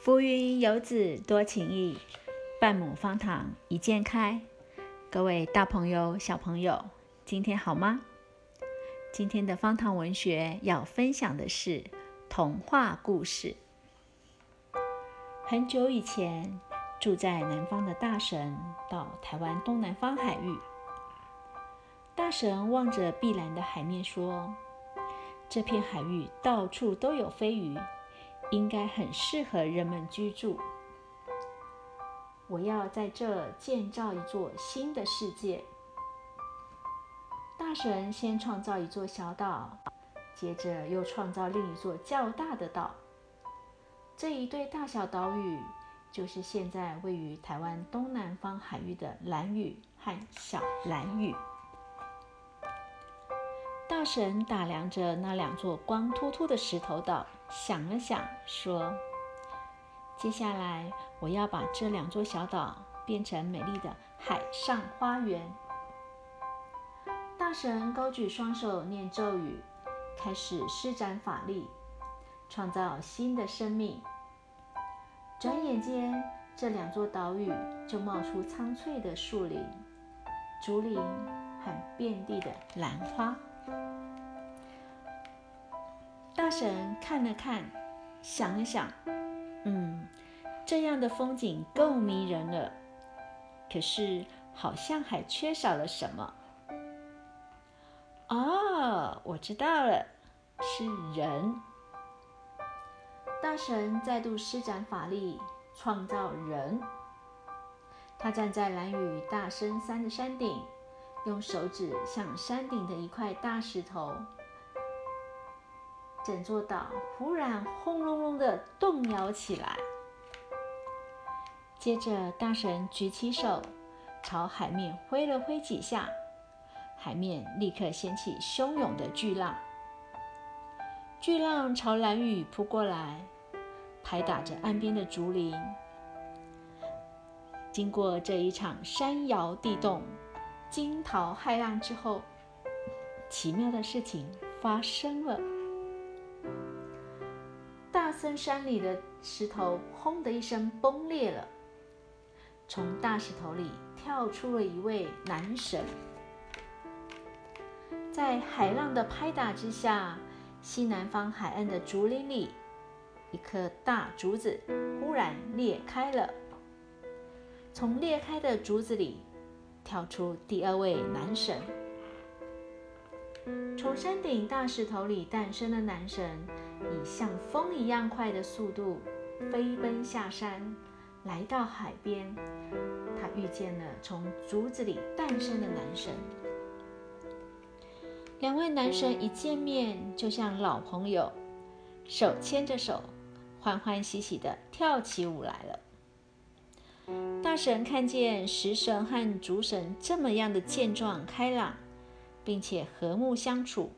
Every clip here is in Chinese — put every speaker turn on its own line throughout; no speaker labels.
浮云游子多情意，半亩方塘一鉴开。各位大朋友、小朋友，今天好吗？今天的方塘文学要分享的是童话故事。很久以前，住在南方的大神到台湾东南方海域。大神望着碧蓝的海面说：“这片海域到处都有飞鱼。”应该很适合人们居住。我要在这建造一座新的世界。大神先创造一座小岛，接着又创造另一座较大的岛。这一对大小岛屿，就是现在位于台湾东南方海域的蓝屿和小蓝屿。大神打量着那两座光秃秃的石头岛。想了想，说：“接下来我要把这两座小岛变成美丽的海上花园。”大神高举双手念咒语，开始施展法力，创造新的生命。转眼间，这两座岛屿就冒出苍翠的树林、竹林和遍地的兰花。神看了看，想了想，嗯，这样的风景够迷人了。可是好像还缺少了什么。哦，我知道了，是人。大神再度施展法力，创造人。他站在蓝雨大深山的山顶，用手指向山顶的一块大石头。整座岛忽然轰隆隆的动摇起来，接着大神举起手，朝海面挥了挥几下，海面立刻掀起汹涌的巨浪，巨浪朝蓝雨扑过来，拍打着岸边的竹林。经过这一场山摇地动、惊涛骇浪之后，奇妙的事情发生了。深山里的石头“轰”的一声崩裂了，从大石头里跳出了一位男神。在海浪的拍打之下，西南方海岸的竹林里，一棵大竹子忽然裂开了。从裂开的竹子里跳出第二位男神。从山顶大石头里诞生的男神。以像风一样快的速度飞奔下山，来到海边。他遇见了从竹子里诞生的男神。两位男神一见面就像老朋友，手牵着手，欢欢喜喜地跳起舞来了。大神看见食神和竹神这么样的健壮开朗，并且和睦相处，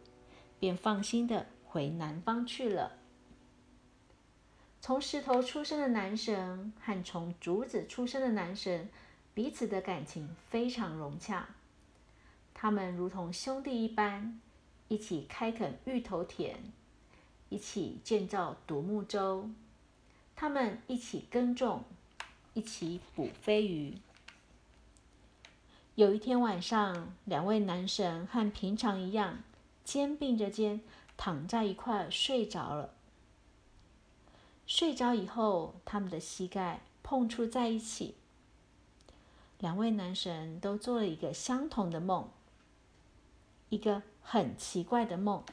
便放心的。回南方去了。从石头出生的男神和从竹子出生的男神，彼此的感情非常融洽。他们如同兄弟一般，一起开垦芋头田，一起建造独木舟，他们一起耕种，一起捕飞鱼。有一天晚上，两位男神和平常一样，肩并着肩。躺在一块睡着了。睡着以后，他们的膝盖碰触在一起。两位男神都做了一个相同的梦，一个很奇怪的梦。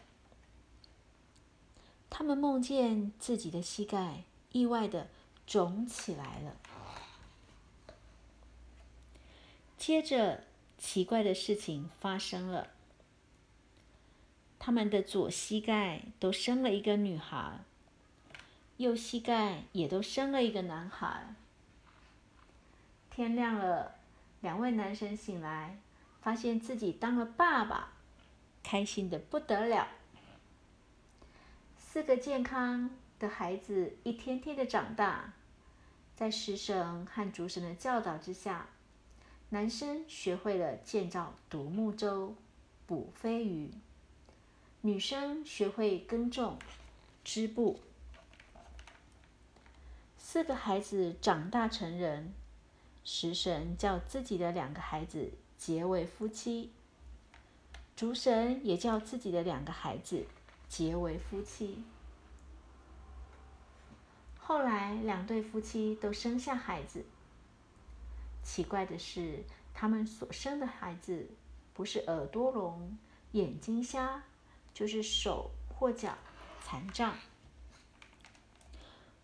他们梦见自己的膝盖意外的肿起来了。接着，奇怪的事情发生了。他们的左膝盖都生了一个女孩，右膝盖也都生了一个男孩。天亮了，两位男神醒来，发现自己当了爸爸，开心的不得了。四个健康的孩子一天天的长大，在食神和竹神的教导之下，男生学会了建造独木舟，捕飞鱼。女生学会耕种、织布。四个孩子长大成人，食神叫自己的两个孩子结为夫妻，竹神也叫自己的两个孩子结为夫妻。后来，两对夫妻都生下孩子。奇怪的是，他们所生的孩子不是耳朵聋、眼睛瞎，就是手或脚残障。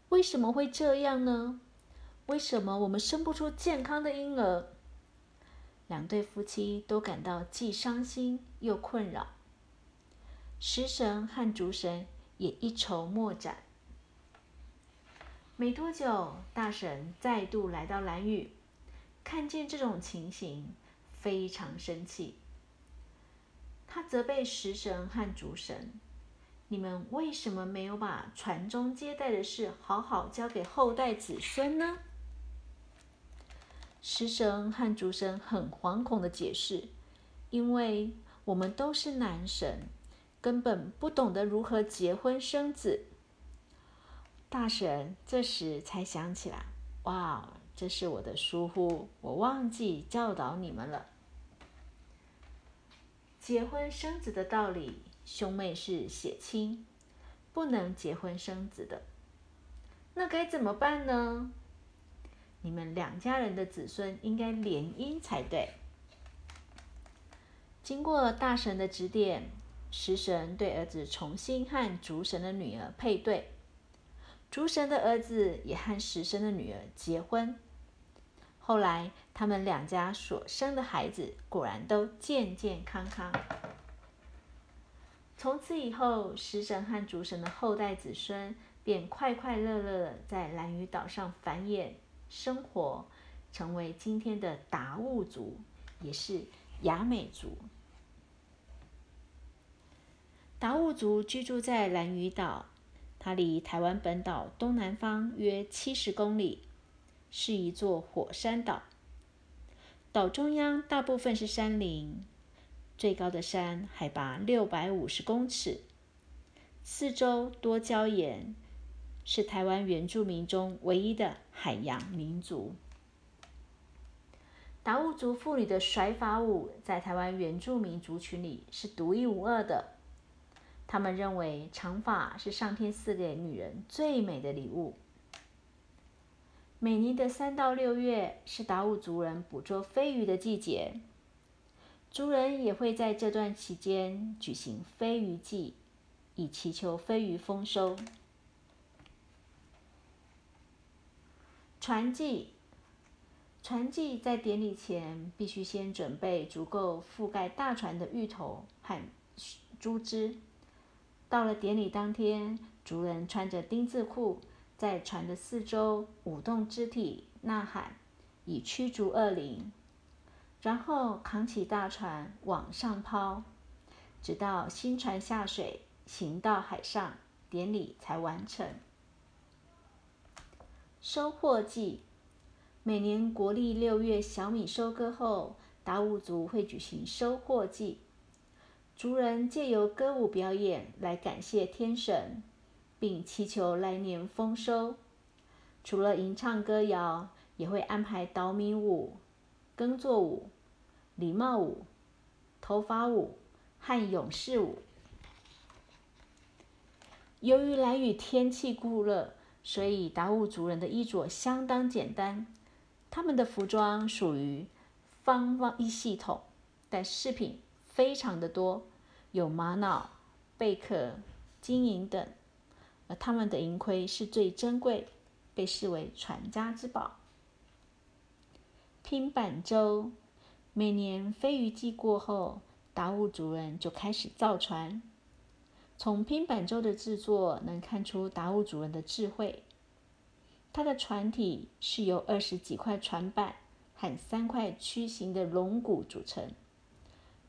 为什么会这样呢？为什么我们生不出健康的婴儿？两对夫妻都感到既伤心又困扰，食神和竹神也一筹莫展。没多久，大神再度来到蓝屿，看见这种情形，非常生气。他责备食神和主神。你们为什么没有把传宗接代的事好好交给后代子孙呢？食神和主神很惶恐的解释：“因为我们都是男神，根本不懂得如何结婚生子。”大神这时才想起来：“哇，这是我的疏忽，我忘记教导你们了。结婚生子的道理。”兄妹是血亲，不能结婚生子的。那该怎么办呢？你们两家人的子孙应该联姻才对。经过大神的指点，食神对儿子重新和竹神的女儿配对，竹神的儿子也和食神的女儿结婚。后来，他们两家所生的孩子果然都健健康康。从此以后，食神和竹神的后代子孙便快快乐乐的在蓝屿岛上繁衍生活，成为今天的达悟族，也是雅美族。达悟族居住在蓝屿岛，它离台湾本岛东南方约七十公里，是一座火山岛。岛中央大部分是山林。最高的山海拔六百五十公尺，四周多礁岩，是台湾原住民中唯一的海洋民族。达悟族妇女的甩发舞在台湾原住民族群里是独一无二的。他们认为长发是上天赐给女人最美的礼物。每年的三到六月是达悟族人捕捉飞鱼的季节。族人也会在这段期间举行飞鱼祭，以祈求飞鱼丰收。船祭，船祭在典礼前必须先准备足够覆盖大船的芋头和竹枝。到了典礼当天，族人穿着丁字裤，在船的四周舞动肢体，呐喊，以驱逐恶灵。然后扛起大船往上抛，直到新船下水，行到海上，典礼才完成。收获季，每年国历六月小米收割后，达悟族会举行收获季，族人借由歌舞表演来感谢天神，并祈求来年丰收。除了吟唱歌谣，也会安排岛米舞、耕作舞。礼帽舞、头发舞和勇士舞。由于来雨天气酷热，所以达悟族人的衣着相当简单。他们的服装属于方方一系统，但饰品非常的多，有玛瑙、贝壳、金银等。而他们的银盔是最珍贵，被视为传家之宝。拼板舟。每年飞鱼季过后，达悟族人就开始造船。从拼板舟的制作能看出达悟族人的智慧。它的船体是由二十几块船板和三块曲形的龙骨组成，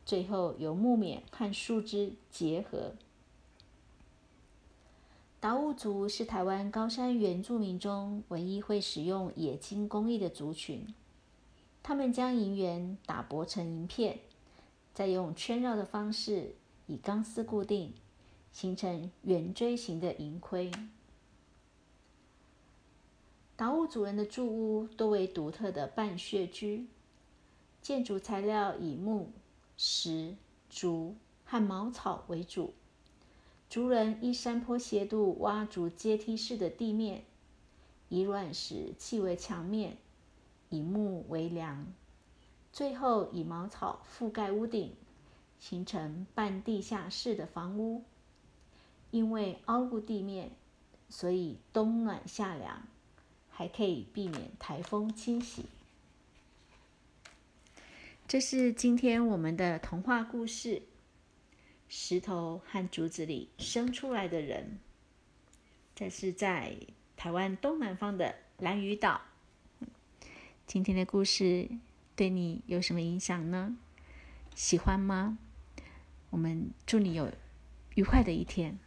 最后由木棉和树枝结合。达悟族是台湾高山原住民中唯一会使用冶金工艺的族群。他们将银元打磨成银片，再用圈绕的方式以钢丝固定，形成圆锥形的银盔。达悟族人的住屋多为独特的半穴居，建筑材料以木、石、竹和茅草为主。族人依山坡斜度挖筑阶梯式的地面，以卵石砌为墙面，以木为梁，最后以茅草覆盖屋顶，形成半地下室的房屋。因为凹入地面，所以冬暖夏凉。还可以避免台风侵袭。这是今天我们的童话故事：石头和竹子里生出来的人。这是在台湾东南方的蓝屿岛。今天的故事对你有什么影响呢？喜欢吗？我们祝你有愉快的一天。